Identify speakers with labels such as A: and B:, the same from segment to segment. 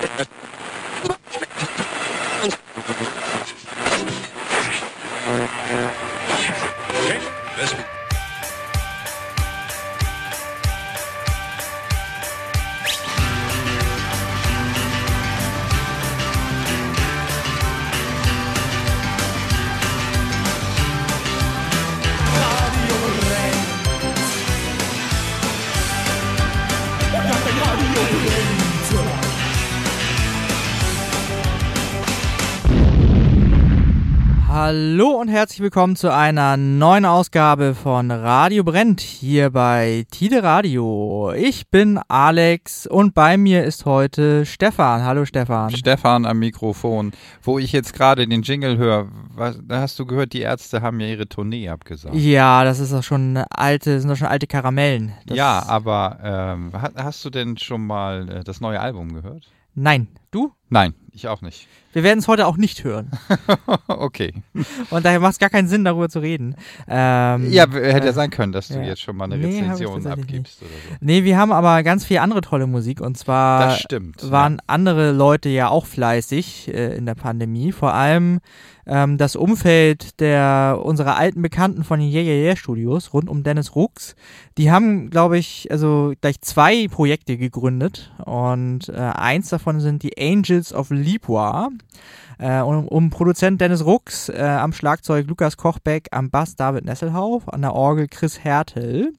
A: Thank you. Hallo und herzlich willkommen zu einer neuen Ausgabe von Radio Brennt hier bei Tide Radio. Ich bin Alex und bei mir ist heute Stefan. Hallo Stefan.
B: Stefan am Mikrofon. Wo ich jetzt gerade den Jingle höre, da hast du gehört, die Ärzte haben ja ihre Tournee abgesagt.
A: Ja, das ist doch schon alte, sind doch schon alte Karamellen.
B: Das ja, aber ähm, hast du denn schon mal äh, das neue Album gehört?
A: Nein. Du?
B: Nein, ich auch nicht.
A: Wir werden es heute auch nicht hören.
B: okay.
A: Und daher macht es gar keinen Sinn, darüber zu reden.
B: Ähm, ja, hätte ja sein können, dass du ja. jetzt schon mal eine nee, Rezension abgibst oder so.
A: Nee, wir haben aber ganz viel andere tolle Musik. Und zwar waren ja. andere Leute ja auch fleißig äh, in der Pandemie. Vor allem ähm, das Umfeld der unserer alten Bekannten von den Yeah Yeah Yeah Studios rund um Dennis Rux. Die haben, glaube ich, also gleich zwei Projekte gegründet. Und äh, eins davon sind die Angels of Lipoir. Äh, um, um, Produzent Dennis Rux, äh, am Schlagzeug Lukas Kochbeck, am Bass David Nesselhauf, an der Orgel Chris Hertel.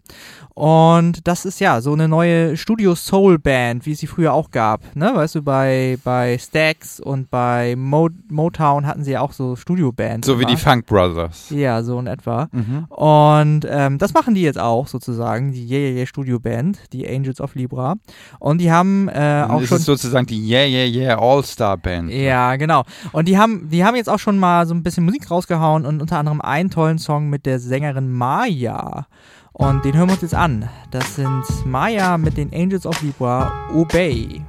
A: Und das ist ja so eine neue Studio Soul Band, wie es sie früher auch gab. Ne? Weißt du, bei, bei Stax und bei Mo Motown hatten sie ja auch so Studio-Bands.
B: So wie die Funk Brothers.
A: Ja, so in etwa. Mhm. Und ähm, das machen die jetzt auch sozusagen, die Yeah Yeah Yeah Studio Band, die Angels of Libra. Und die haben äh, auch
B: das
A: schon.
B: Das ist sozusagen die Yeah Yeah Yeah All-Star Band.
A: Ja, genau. Und die haben, die haben jetzt auch schon mal so ein bisschen Musik rausgehauen und unter anderem einen tollen Song mit der Sängerin Maya. Und den hören wir uns jetzt an. Das sind Maya mit den Angels of Libra, Obey.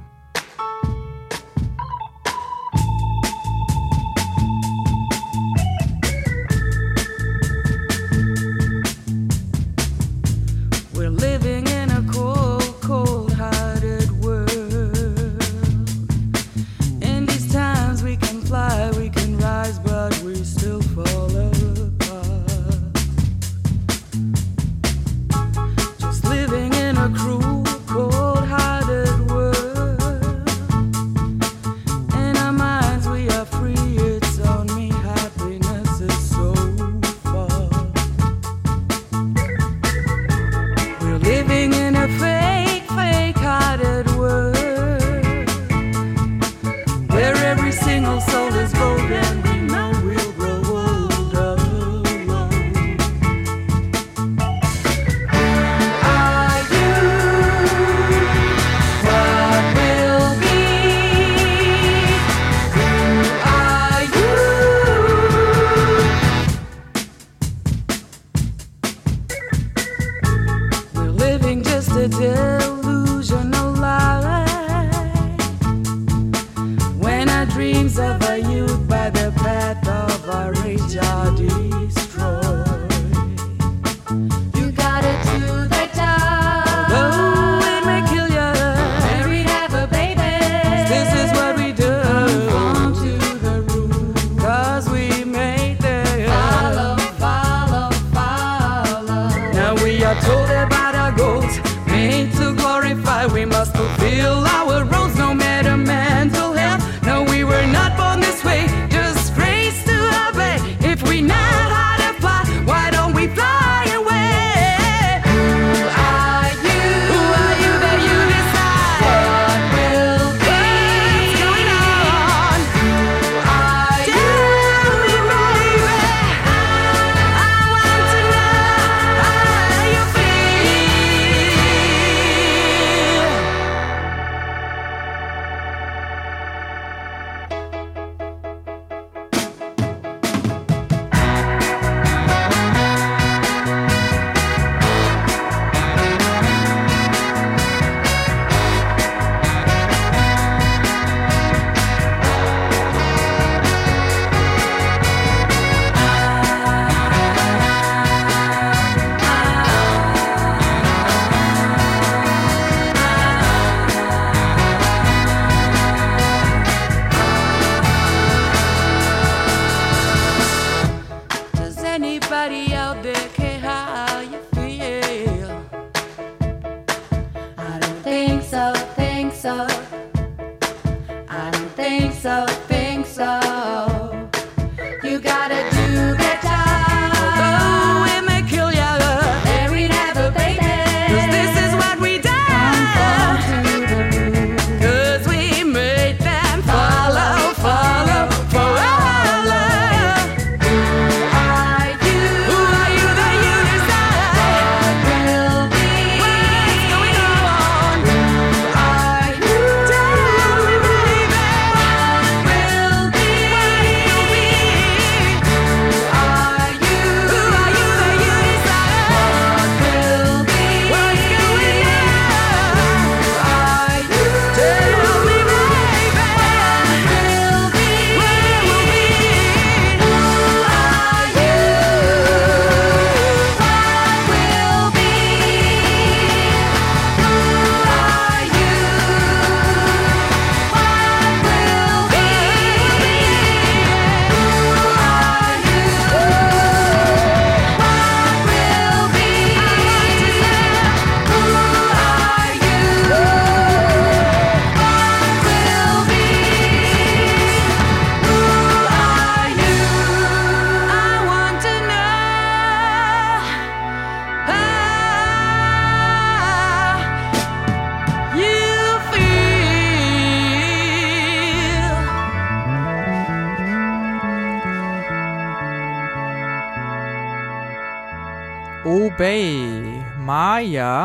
C: Hey.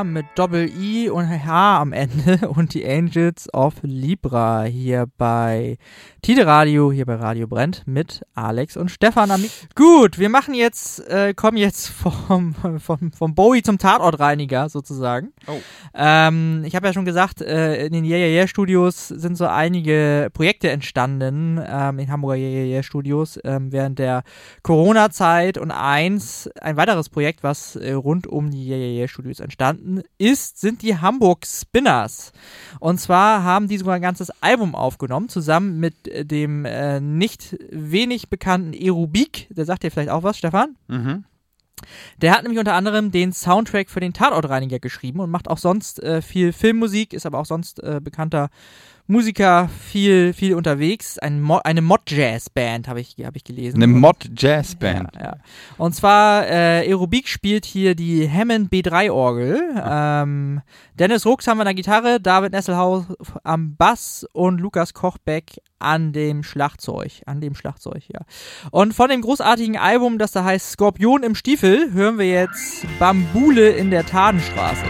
A: Mit Doppel-I und H am Ende und die Angels of Libra hier bei Tide Radio, hier bei Radio Brennt mit Alex und Stefan. Gut, wir machen jetzt, äh, kommen jetzt vom, vom, vom Bowie zum Tatortreiniger sozusagen. Oh. Ähm, ich habe ja schon gesagt, äh, in den Yeah Yeah Yeah Studios sind so einige Projekte entstanden, ähm, in Hamburger Yeah Yeah Yeah Studios ähm, während der Corona-Zeit und eins, ein weiteres Projekt, was äh, rund um die Yeah Yeah Yeah Studios entstanden ist, sind die Hamburg Spinners. Und zwar haben die sogar ein ganzes Album aufgenommen, zusammen mit dem äh, nicht wenig bekannten Erubik. Der sagt dir vielleicht auch was, Stefan? Mhm. Der hat nämlich unter anderem den Soundtrack für den Tatortreiniger geschrieben und macht auch sonst äh, viel Filmmusik, ist aber auch sonst äh, bekannter Musiker, viel, viel unterwegs. Ein Mo eine Mod-Jazz-Band habe ich, hab ich gelesen.
B: Eine Mod-Jazz-Band.
A: Ja, ja. Und zwar, äh, Aerobik spielt hier die Hammond B3-Orgel. Ähm, Dennis Rux haben wir an der Gitarre, David Nesselhaus am Bass und Lukas Kochbeck an dem Schlagzeug. An dem Schlagzeug, ja. Und von dem großartigen Album, das da heißt Skorpion im Stiefel, hören wir jetzt Bambule in der Tadenstraße.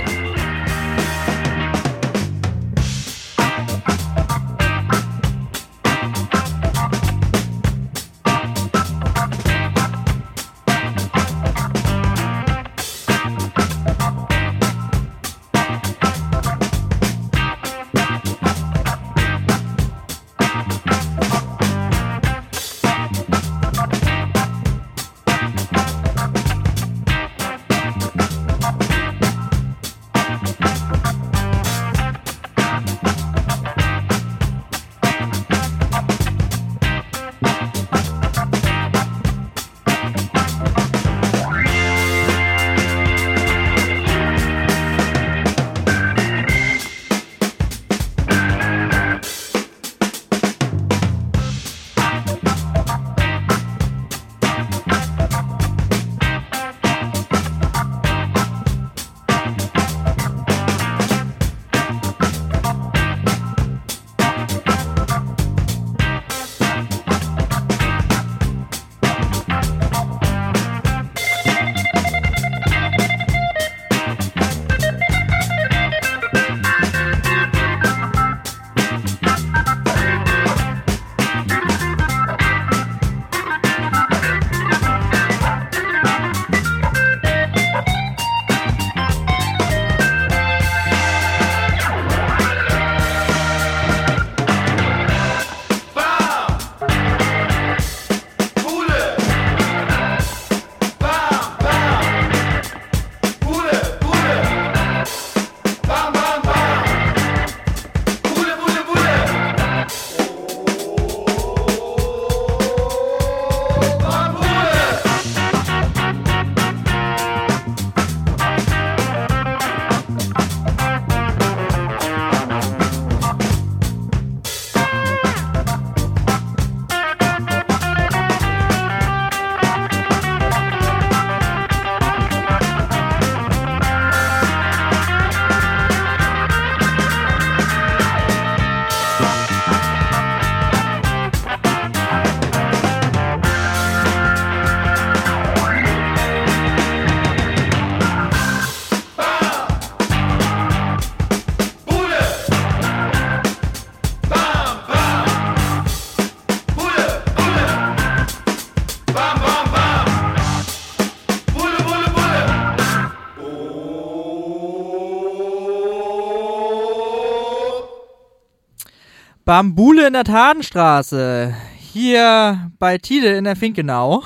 A: Bambule in der Tadenstraße. Hier bei Tide in der Finkenau.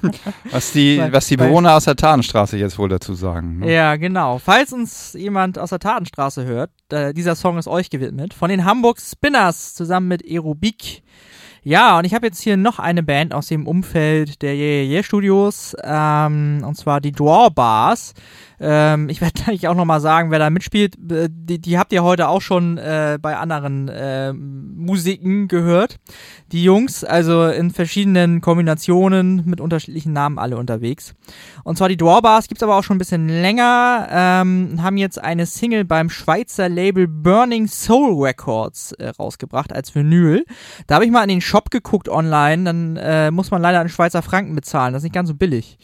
B: was die, was die Bewohner aus der Tadenstraße jetzt wohl dazu sagen.
A: Ne? Ja, genau. Falls uns jemand aus der Tadenstraße hört, äh, dieser Song ist euch gewidmet. Von den Hamburg Spinners zusammen mit Aerobik. Ja, und ich habe jetzt hier noch eine Band aus dem Umfeld der Yeah, yeah, yeah Studios, ähm, und zwar die Draw Bars. Ähm, ich werde gleich auch nochmal sagen, wer da mitspielt. Äh, die, die habt ihr heute auch schon äh, bei anderen äh, Musiken gehört. Die Jungs, also in verschiedenen Kombinationen mit unterschiedlichen Namen alle unterwegs. Und zwar die Drawbars gibt's aber auch schon ein bisschen länger. Ähm, haben jetzt eine Single beim Schweizer Label Burning Soul Records äh, rausgebracht als Vinyl. Da habe ich mal in den Shop geguckt online. Dann äh, muss man leider einen Schweizer Franken bezahlen. Das ist nicht ganz so billig.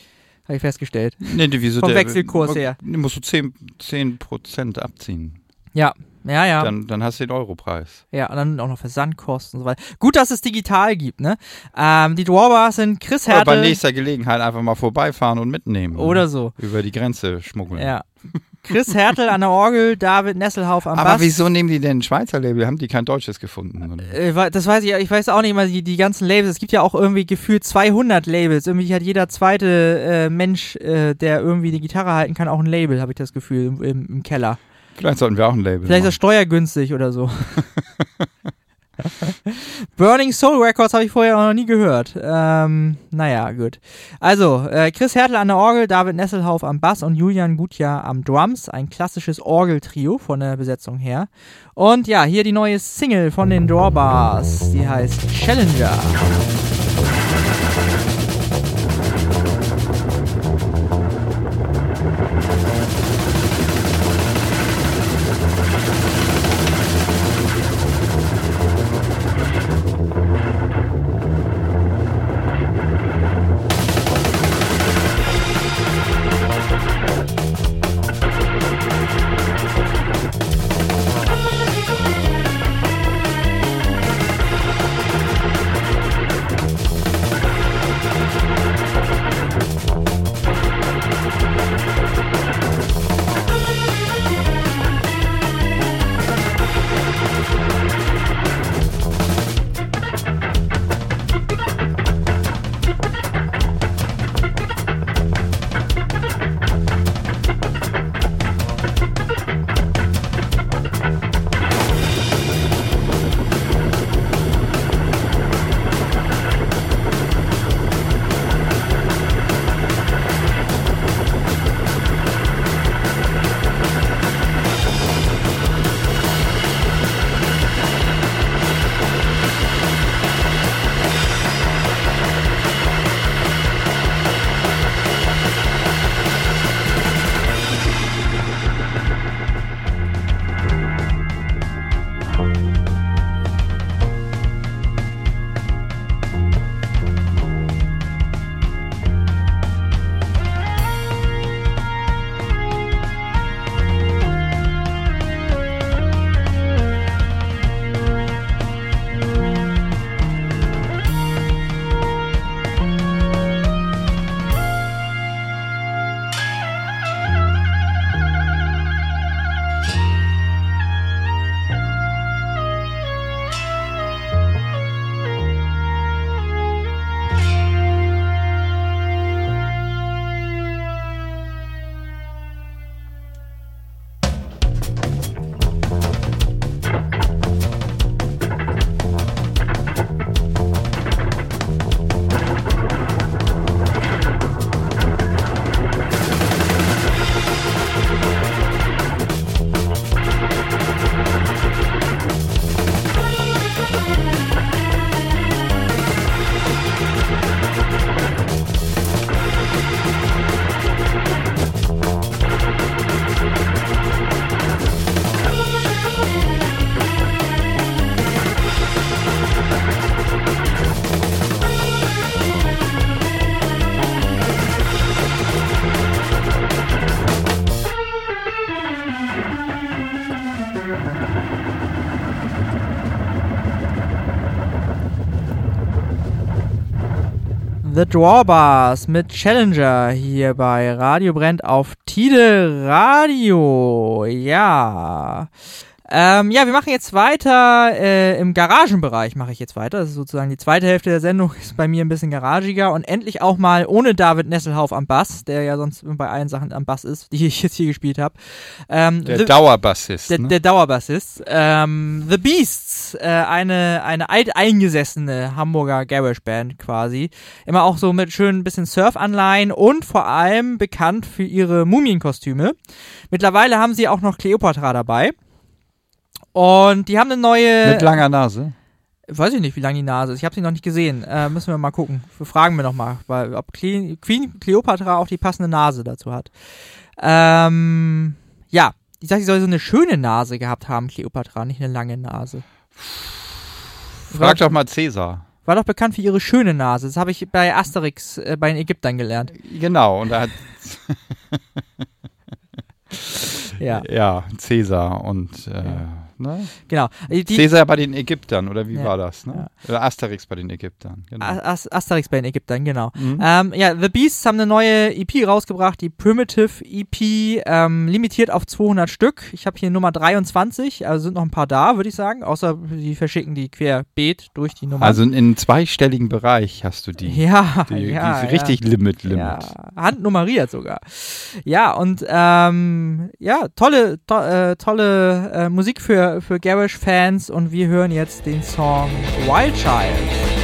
A: Habe ich festgestellt.
B: Nee, wieso
A: Vom der, Wechselkurs her.
B: Musst du 10%, 10 abziehen.
A: Ja, ja, ja.
B: Dann, dann hast du den Europreis.
A: Ja, und dann auch noch Versandkosten und so weiter. Gut, dass es digital gibt, ne? Ähm, die Dwarber sind Chris Hertel.
B: Oder bei nächster Gelegenheit einfach mal vorbeifahren und mitnehmen.
A: Oder so.
B: Über die Grenze schmuggeln.
A: Ja. Chris Hertel an der Orgel, David Nesselhauf am
B: Aber
A: Bass.
B: wieso nehmen die denn ein Schweizer Label? Haben die kein deutsches gefunden?
A: Äh, das weiß ich, ich weiß auch nicht mal, die, die ganzen Labels. Es gibt ja auch irgendwie gefühlt 200 Labels. Irgendwie hat jeder zweite äh, Mensch, äh, der irgendwie die Gitarre halten kann, auch ein Label, habe ich das Gefühl, im, im, im Keller.
B: Vielleicht sollten wir auch ein Label
A: Vielleicht machen. ist das steuergünstig oder so. Burning Soul Records habe ich vorher auch noch nie gehört. Ähm, naja, gut. Also, äh, Chris Hertel an der Orgel, David Nesselhauf am Bass und Julian Gutjahr am Drums. Ein klassisches Orgeltrio von der Besetzung her. Und ja, hier die neue Single von den Drawbars. Die heißt Challenger. The Drawbars mit Challenger hier bei Radio Brennt auf Tide Radio. Ja. Ähm, ja, wir machen jetzt weiter äh, im Garagenbereich mache ich jetzt weiter. Das ist sozusagen die zweite Hälfte der Sendung ist bei mir ein bisschen garagiger und endlich auch mal ohne David Nesselhauf am Bass, der ja sonst bei allen Sachen am Bass ist, die ich jetzt hier gespielt habe.
B: Ähm, der the, Dauerbassist.
A: Der,
B: ne?
A: der Dauerbassist. Ähm, the Beasts, äh, eine eine alteingesessene Hamburger Garage Band quasi, immer auch so mit schönen bisschen Surf-Anleihen und vor allem bekannt für ihre Mumienkostüme. Mittlerweile haben sie auch noch Cleopatra dabei. Und die haben eine neue.
B: Mit langer Nase?
A: Weiß ich nicht, wie lang die Nase ist. Ich habe sie noch nicht gesehen. Äh, müssen wir mal gucken. Wir fragen wir nochmal, ob Queen Cleopatra auch die passende Nase dazu hat. Ähm, ja, ich sag, sie soll so eine schöne Nase gehabt haben, Cleopatra, nicht eine lange Nase.
B: Frag doch mal Cäsar.
A: War doch bekannt für ihre schöne Nase. Das habe ich bei Asterix äh, bei den Ägyptern gelernt.
B: Genau, und da hat.
A: ja.
B: Ja, Cäsar und. Äh, ja
A: ne? Genau.
B: Die, Caesar bei den Ägyptern, oder wie ja. war das, ne? Ja. Asterix bei den Ägyptern,
A: genau. As Asterix bei den Ägyptern, genau. Mhm. Ähm, ja, The Beasts haben eine neue EP rausgebracht, die Primitive EP, ähm, limitiert auf 200 Stück. Ich habe hier Nummer 23, also sind noch ein paar da, würde ich sagen, außer die verschicken die querbeet durch die Nummer.
B: Also in einem zweistelligen Bereich hast du die.
A: Ja,
B: die,
A: ja.
B: Die ist richtig Limit, Limit.
A: Ja, handnummeriert sogar. Ja, und ähm, ja, tolle, to äh, tolle äh, Musik für für, Garage-Fans und wir hören jetzt den Song Wild Child.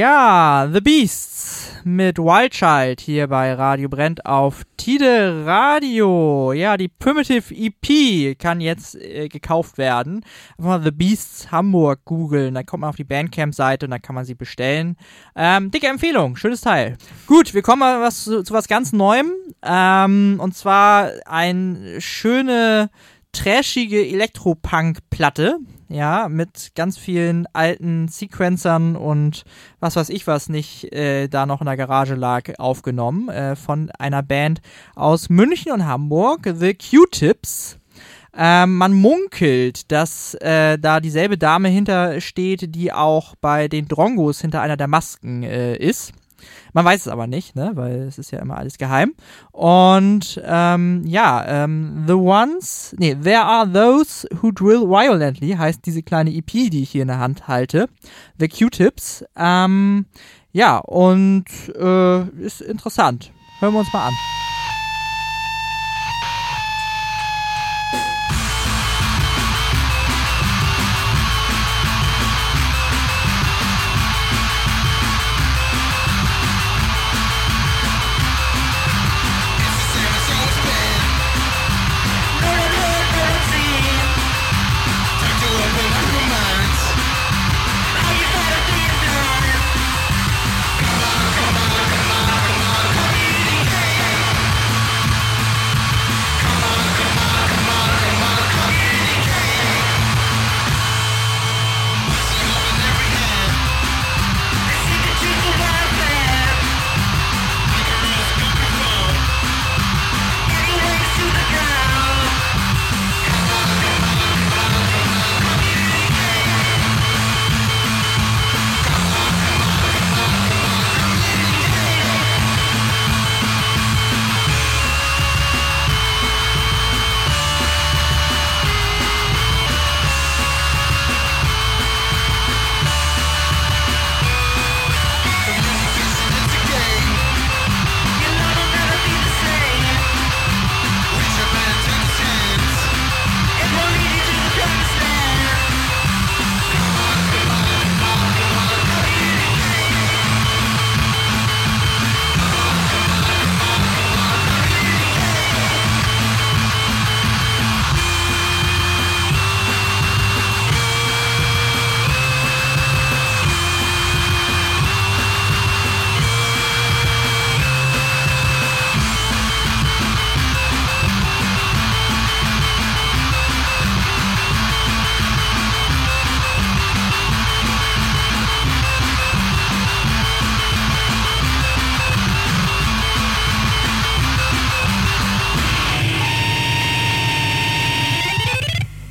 A: The Beasts mit Wild Child hier bei Radio Brennt auf Tide Radio. Ja, die Primitive EP kann jetzt äh, gekauft werden. Einfach mal The Beasts Hamburg googeln, dann kommt man auf die Bandcamp-Seite und dann kann man sie bestellen. Ähm, dicke Empfehlung, schönes Teil. Gut, wir kommen mal was, zu, zu was ganz Neuem. Ähm, und zwar eine schöne trashige Elektropunk-Platte ja, mit ganz vielen alten Sequencern und was weiß ich was nicht äh, da noch in der Garage lag, aufgenommen äh, von einer Band aus München und Hamburg, The Q-Tips. Ähm, man munkelt, dass äh, da dieselbe Dame hintersteht, die auch bei den Drongos hinter einer der Masken äh, ist. Man weiß es aber nicht, ne, weil es ist ja immer alles geheim. Und ähm, ja, ähm, The Ones, nee, There Are Those Who Drill Violently heißt diese kleine EP, die ich hier in der Hand halte. The Q-Tips. Ähm, ja, und äh, ist interessant. Hören wir uns mal an.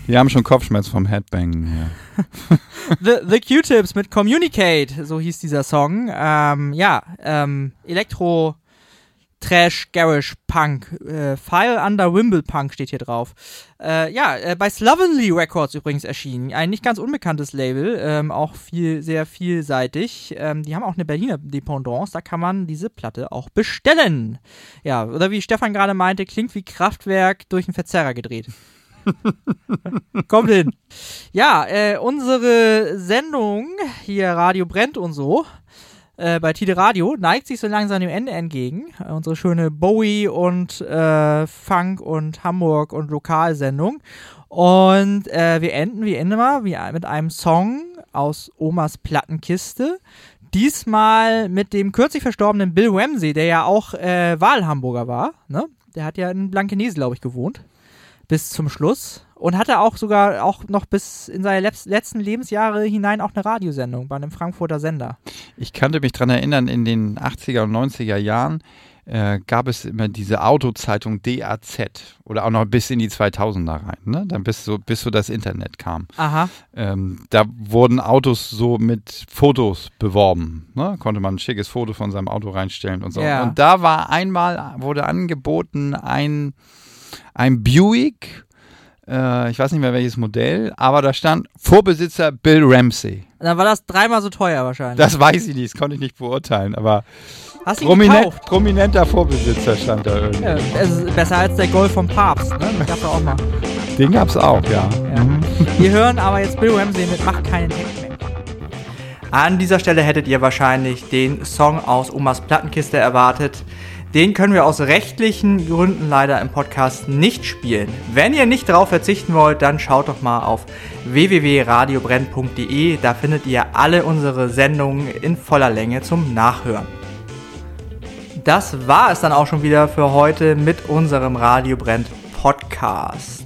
B: Wir haben schon Kopfschmerz vom Headbang.
A: The, the Q-Tips mit Communicate, so hieß dieser Song. Ähm, ja, ähm, Elektro. Trash, Garish, Punk. Äh, File Under Wimble Punk steht hier drauf. Äh, ja, äh, bei Slovenly Records übrigens erschienen. Ein nicht ganz unbekanntes Label, ähm, auch viel, sehr vielseitig. Ähm, die haben auch eine Berliner Dependance, da kann man diese Platte auch bestellen. Ja, oder wie Stefan gerade meinte, klingt wie Kraftwerk durch einen Verzerrer gedreht. Kommt hin. Ja, äh, unsere Sendung hier Radio brennt und so äh, bei Tide Radio neigt sich so langsam dem Ende entgegen. Äh, unsere schöne Bowie und äh, Funk und Hamburg und Lokalsendung. Und äh, wir enden wie immer wie, mit einem Song aus Omas Plattenkiste. Diesmal mit dem kürzlich verstorbenen Bill Ramsey, der ja auch äh, Wahlhamburger war. Ne? Der hat ja in Blankenese, glaube ich, gewohnt. Bis zum Schluss und hatte auch sogar auch noch bis in seine letzten Lebensjahre hinein auch eine Radiosendung bei einem Frankfurter Sender.
B: Ich kannte mich daran erinnern, in den 80er und 90er Jahren äh, gab es immer diese Autozeitung DAZ oder auch noch bis in die 2000er rein, ne? Dann bis so, bis so das Internet kam.
A: Aha.
B: Ähm, da wurden Autos so mit Fotos beworben, ne? Konnte man ein schickes Foto von seinem Auto reinstellen und so. Ja. Und da war einmal, wurde angeboten ein, ein Buick äh, ich weiß nicht mehr welches Modell, aber da stand Vorbesitzer Bill Ramsey.
A: Dann war das dreimal so teuer wahrscheinlich.
B: Das weiß ich nicht, das konnte ich nicht beurteilen, aber
A: Hast Prominent,
B: prominenter Vorbesitzer stand da irgendwie. Ja,
A: es ist besser als der Golf vom Papst, ne? Den gab's auch mal.
B: Den gab's auch, ja. ja. Mhm.
A: Wir hören aber jetzt Bill Ramsey mit Mach keinen Heck mehr. An dieser Stelle hättet ihr wahrscheinlich den Song aus Omas Plattenkiste erwartet. Den können wir aus rechtlichen Gründen leider im Podcast nicht spielen. Wenn ihr nicht darauf verzichten wollt, dann schaut doch mal auf www.radiobrenn.de. Da findet ihr alle unsere Sendungen in voller Länge zum Nachhören. Das war es dann auch schon wieder für heute mit unserem Radio Brennt Podcast.